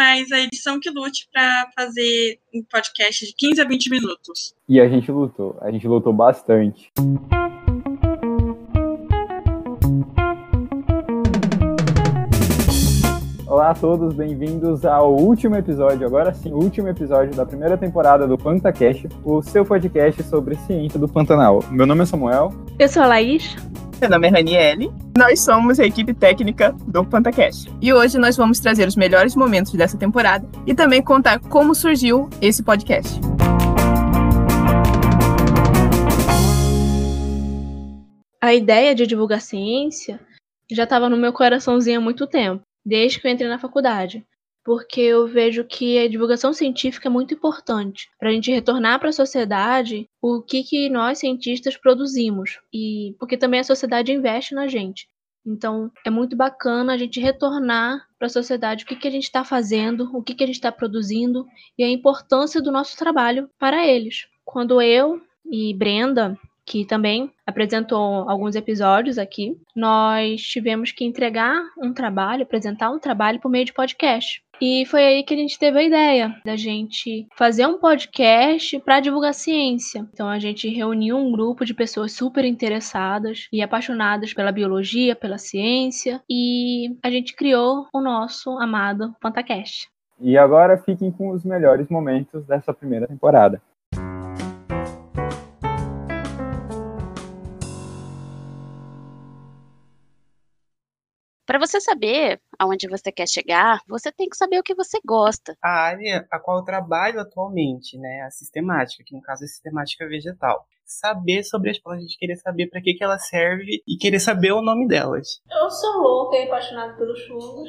mas a edição que lute para fazer um podcast de 15 a 20 minutos. E a gente lutou, a gente lutou bastante. Olá a todos, bem-vindos ao último episódio, agora sim, o último episódio da primeira temporada do PantaCast, o seu podcast sobre ciência do Pantanal. Meu nome é Samuel. Eu sou a Laís. Meu nome é Raniele. Nós somos a equipe técnica do PantaCast. E hoje nós vamos trazer os melhores momentos dessa temporada e também contar como surgiu esse podcast. A ideia de divulgar ciência já estava no meu coraçãozinho há muito tempo desde que eu entrei na faculdade, porque eu vejo que a divulgação científica é muito importante para a gente retornar para a sociedade o que, que nós cientistas produzimos e porque também a sociedade investe na gente. Então é muito bacana a gente retornar para a sociedade o que, que a gente está fazendo, o que, que a gente está produzindo e a importância do nosso trabalho para eles. Quando eu e Brenda que também apresentou alguns episódios aqui, nós tivemos que entregar um trabalho, apresentar um trabalho por meio de podcast. E foi aí que a gente teve a ideia da gente fazer um podcast para divulgar ciência. Então a gente reuniu um grupo de pessoas super interessadas e apaixonadas pela biologia, pela ciência, e a gente criou o nosso amado Pantacast. E agora fiquem com os melhores momentos dessa primeira temporada. Para você saber aonde você quer chegar, você tem que saber o que você gosta. A área a qual eu trabalho atualmente, né, a sistemática, que no caso é sistemática vegetal. Saber sobre as plantas, querer saber para que, que elas servem e querer saber o nome delas. Eu sou louca e apaixonada pelos fungos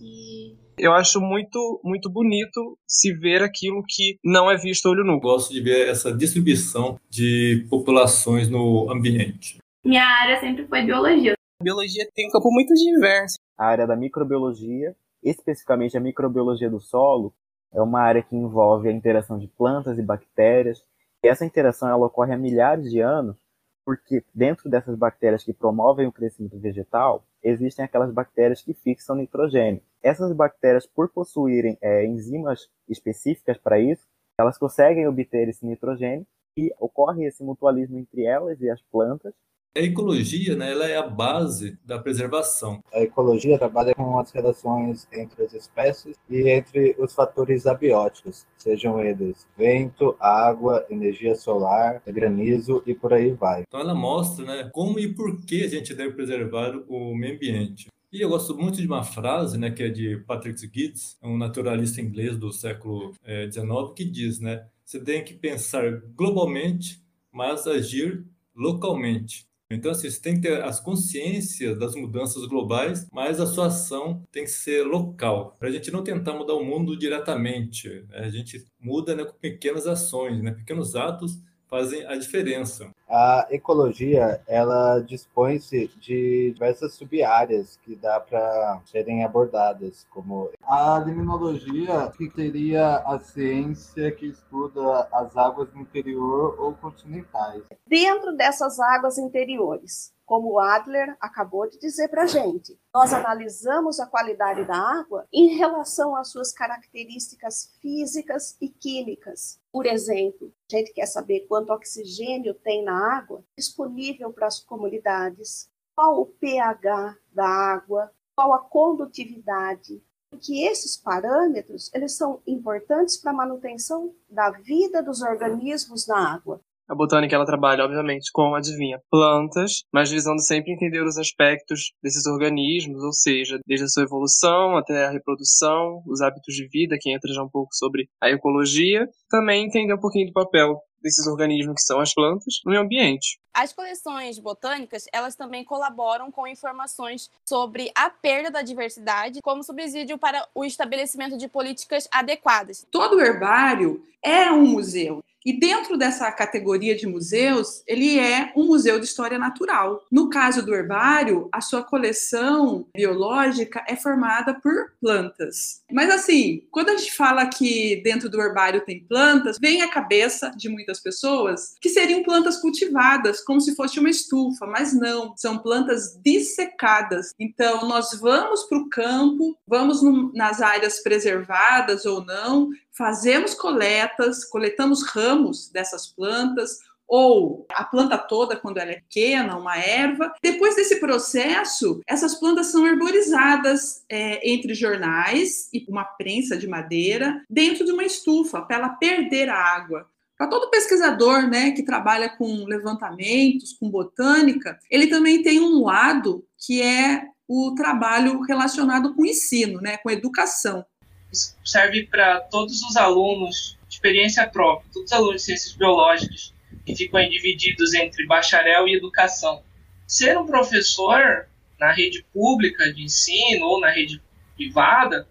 e eu acho muito, muito bonito se ver aquilo que não é visto olho nu. Gosto de ver essa distribuição de populações no ambiente. Minha área sempre foi biologia. A biologia tem um campo muito diverso. A área da microbiologia, especificamente a microbiologia do solo, é uma área que envolve a interação de plantas e bactérias. E essa interação ela ocorre há milhares de anos, porque dentro dessas bactérias que promovem o crescimento vegetal, existem aquelas bactérias que fixam nitrogênio. Essas bactérias, por possuírem é, enzimas específicas para isso, elas conseguem obter esse nitrogênio e ocorre esse mutualismo entre elas e as plantas, a ecologia, né, ela é a base da preservação. A ecologia trabalha com as relações entre as espécies e entre os fatores abióticos, sejam eles vento, água, energia solar, granizo e por aí vai. Então ela mostra, né, como e por que a gente deve preservar o meio ambiente. E eu gosto muito de uma frase, né, que é de Patrick Gibbs, um naturalista inglês do século XIX, eh, que diz, né, você tem que pensar globalmente, mas agir localmente. Então, assim, você tem que ter as consciências das mudanças globais, mas a sua ação tem que ser local, para a gente não tentar mudar o mundo diretamente. Né? A gente muda né, com pequenas ações, né? pequenos atos fazem a diferença. A ecologia, ela dispõe-se de diversas sub-áreas que dá para serem abordadas, como a limnologia, que seria a ciência que estuda as águas do interior ou continentais. Dentro dessas águas interiores, como o Adler acabou de dizer para a gente. Nós analisamos a qualidade da água em relação às suas características físicas e químicas. Por exemplo, a gente quer saber quanto oxigênio tem na água disponível para as comunidades, qual o pH da água, qual a condutividade, que esses parâmetros eles são importantes para a manutenção da vida dos organismos na água. A botânica ela trabalha, obviamente, com, adivinha, plantas, mas visando sempre entender os aspectos desses organismos, ou seja, desde a sua evolução até a reprodução, os hábitos de vida, que entra já um pouco sobre a ecologia. Também entender um pouquinho do papel desses organismos que são as plantas no meio ambiente. As coleções botânicas, elas também colaboram com informações sobre a perda da diversidade como subsídio para o estabelecimento de políticas adequadas. Todo herbário é um museu. E dentro dessa categoria de museus, ele é um museu de história natural. No caso do herbário, a sua coleção biológica é formada por plantas. Mas assim, quando a gente fala que dentro do herbário tem plantas, vem à cabeça de muita das pessoas que seriam plantas cultivadas, como se fosse uma estufa, mas não, são plantas dissecadas. Então, nós vamos para o campo, vamos no, nas áreas preservadas ou não, fazemos coletas, coletamos ramos dessas plantas, ou a planta toda quando ela é pequena, uma erva. Depois desse processo, essas plantas são herborizadas é, entre jornais e uma prensa de madeira dentro de uma estufa para ela perder a água. Para todo pesquisador né, que trabalha com levantamentos, com botânica, ele também tem um lado que é o trabalho relacionado com ensino, né, com educação. Isso serve para todos os alunos experiência própria, todos os alunos de ciências biológicas que ficam divididos entre bacharel e educação. Ser um professor na rede pública de ensino ou na rede privada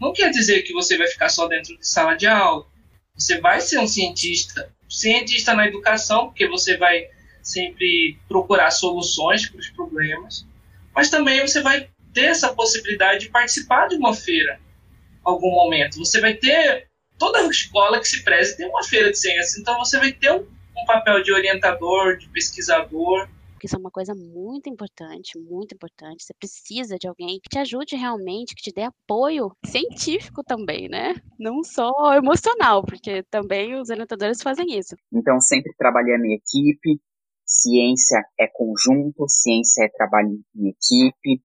não quer dizer que você vai ficar só dentro de sala de aula. Você vai ser um cientista, cientista na educação, porque você vai sempre procurar soluções para os problemas, mas também você vai ter essa possibilidade de participar de uma feira algum momento. Você vai ter toda escola que se preze tem uma feira de ciências, então você vai ter um um papel de orientador, de pesquisador. Isso é uma coisa muito importante, muito importante. Você precisa de alguém que te ajude realmente, que te dê apoio científico também, né? Não só emocional, porque também os orientadores fazem isso. Então, sempre trabalhando em equipe, ciência é conjunto, ciência é trabalho em equipe.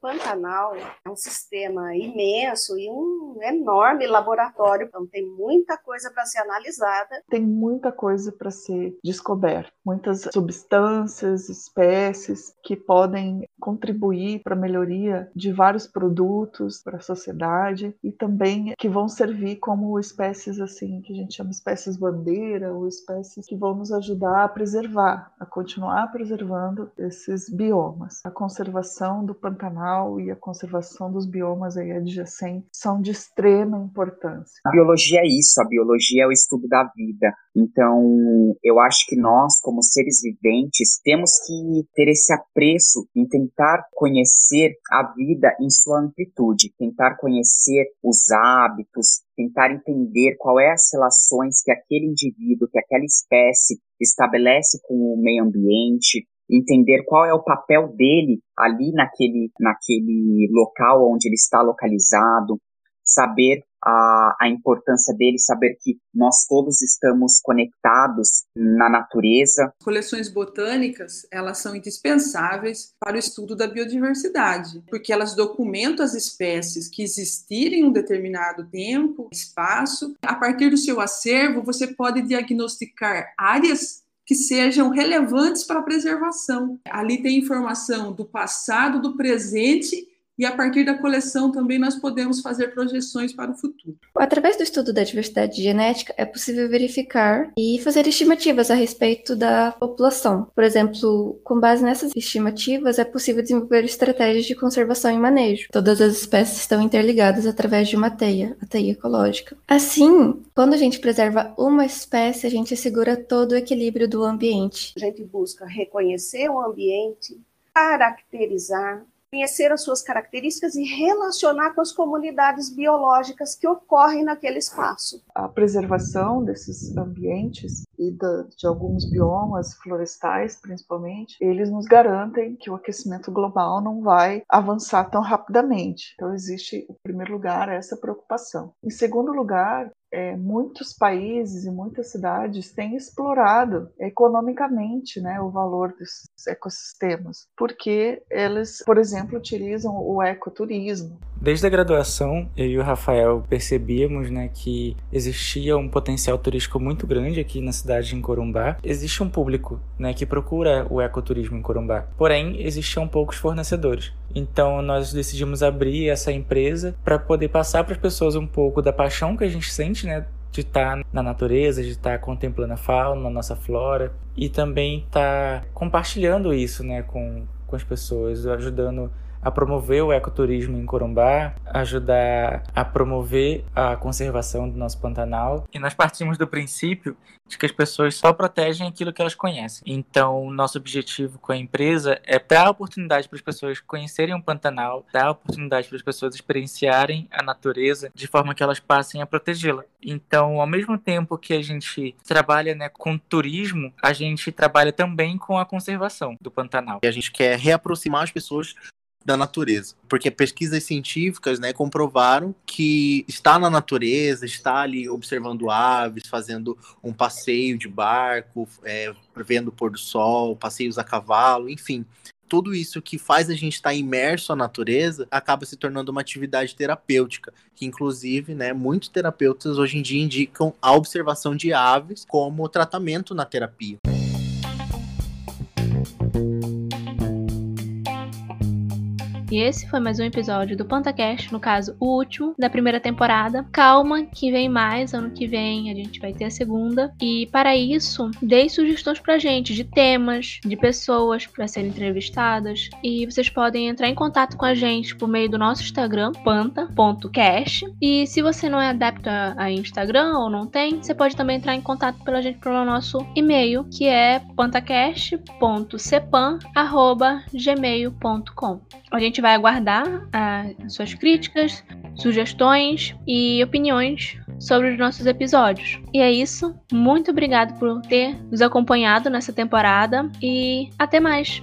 Pantanal é um sistema imenso e um enorme laboratório, então tem muita coisa para ser analisada. Tem muita coisa para ser descoberta, muitas substâncias, espécies que podem contribuir para a melhoria de vários produtos para a sociedade e também que vão servir como espécies assim que a gente chama espécies bandeira ou espécies que vão nos ajudar a preservar, a continuar preservando esses biomas. A conservação do Pantanal e a conservação dos biomas aí adjacentes são de extrema importância. A biologia é isso, a biologia é o estudo da vida. Então, eu acho que nós, como seres viventes, temos que ter esse apreço em tentar conhecer a vida em sua amplitude, tentar conhecer os hábitos, tentar entender qual é as relações que aquele indivíduo, que aquela espécie estabelece com o meio ambiente, entender qual é o papel dele ali naquele, naquele local onde ele está localizado, saber a, a importância dele, saber que nós todos estamos conectados na natureza. Coleções botânicas, elas são indispensáveis para o estudo da biodiversidade, porque elas documentam as espécies que existirem em um determinado tempo, espaço. A partir do seu acervo, você pode diagnosticar áreas que sejam relevantes para a preservação. Ali tem informação do passado, do presente e a partir da coleção também nós podemos fazer projeções para o futuro. Através do estudo da diversidade genética, é possível verificar e fazer estimativas a respeito da população. Por exemplo, com base nessas estimativas, é possível desenvolver estratégias de conservação e manejo. Todas as espécies estão interligadas através de uma teia, a teia ecológica. Assim, quando a gente preserva uma espécie, a gente assegura todo o equilíbrio do ambiente. A gente busca reconhecer o ambiente, caracterizar, conhecer as suas características e relacionar com as comunidades biológicas que ocorrem naquele espaço. A preservação desses ambientes e de alguns biomas florestais, principalmente, eles nos garantem que o aquecimento global não vai avançar tão rapidamente. Então, existe, em primeiro lugar, essa preocupação. Em segundo lugar, é, muitos países e muitas cidades têm explorado economicamente né, o valor desses ecossistemas, porque eles, por exemplo, utilizam o ecoturismo. Desde a graduação, eu e o Rafael percebíamos né, que existia um potencial turístico muito grande aqui na cidade de Corumbá. Existe um público né, que procura o ecoturismo em Corumbá, porém existiam poucos fornecedores. Então nós decidimos abrir essa empresa para poder passar para as pessoas um pouco da paixão que a gente sente, né, de estar tá na natureza, de estar tá contemplando a fauna, a nossa flora e também estar tá compartilhando isso, né, com, com as pessoas, ajudando a promover o ecoturismo em Corumbá, ajudar a promover a conservação do nosso Pantanal. E nós partimos do princípio de que as pessoas só protegem aquilo que elas conhecem. Então, nosso objetivo com a empresa é dar a oportunidade para as pessoas conhecerem o Pantanal, dar oportunidade para as pessoas experienciarem a natureza de forma que elas passem a protegê-la. Então, ao mesmo tempo que a gente trabalha né, com turismo, a gente trabalha também com a conservação do Pantanal. E a gente quer reaproximar as pessoas da natureza, porque pesquisas científicas, né, comprovaram que estar na natureza, estar ali observando aves, fazendo um passeio de barco, é, vendo o pôr do sol, passeios a cavalo, enfim, tudo isso que faz a gente estar imerso à natureza acaba se tornando uma atividade terapêutica, que inclusive, né, muitos terapeutas hoje em dia indicam a observação de aves como tratamento na terapia. E esse foi mais um episódio do PantaCast, no caso, o último da primeira temporada. Calma, que vem mais, ano que vem a gente vai ter a segunda. E para isso, dê sugestões pra gente de temas, de pessoas para serem entrevistadas. E vocês podem entrar em contato com a gente por meio do nosso Instagram, panta.cast. E se você não é adepto a Instagram ou não tem, você pode também entrar em contato pela gente pelo nosso e-mail, que é pantacast.cepan.gmail.com. A gente vai aguardar as suas críticas, sugestões e opiniões sobre os nossos episódios. E é isso. Muito obrigado por ter nos acompanhado nessa temporada e até mais!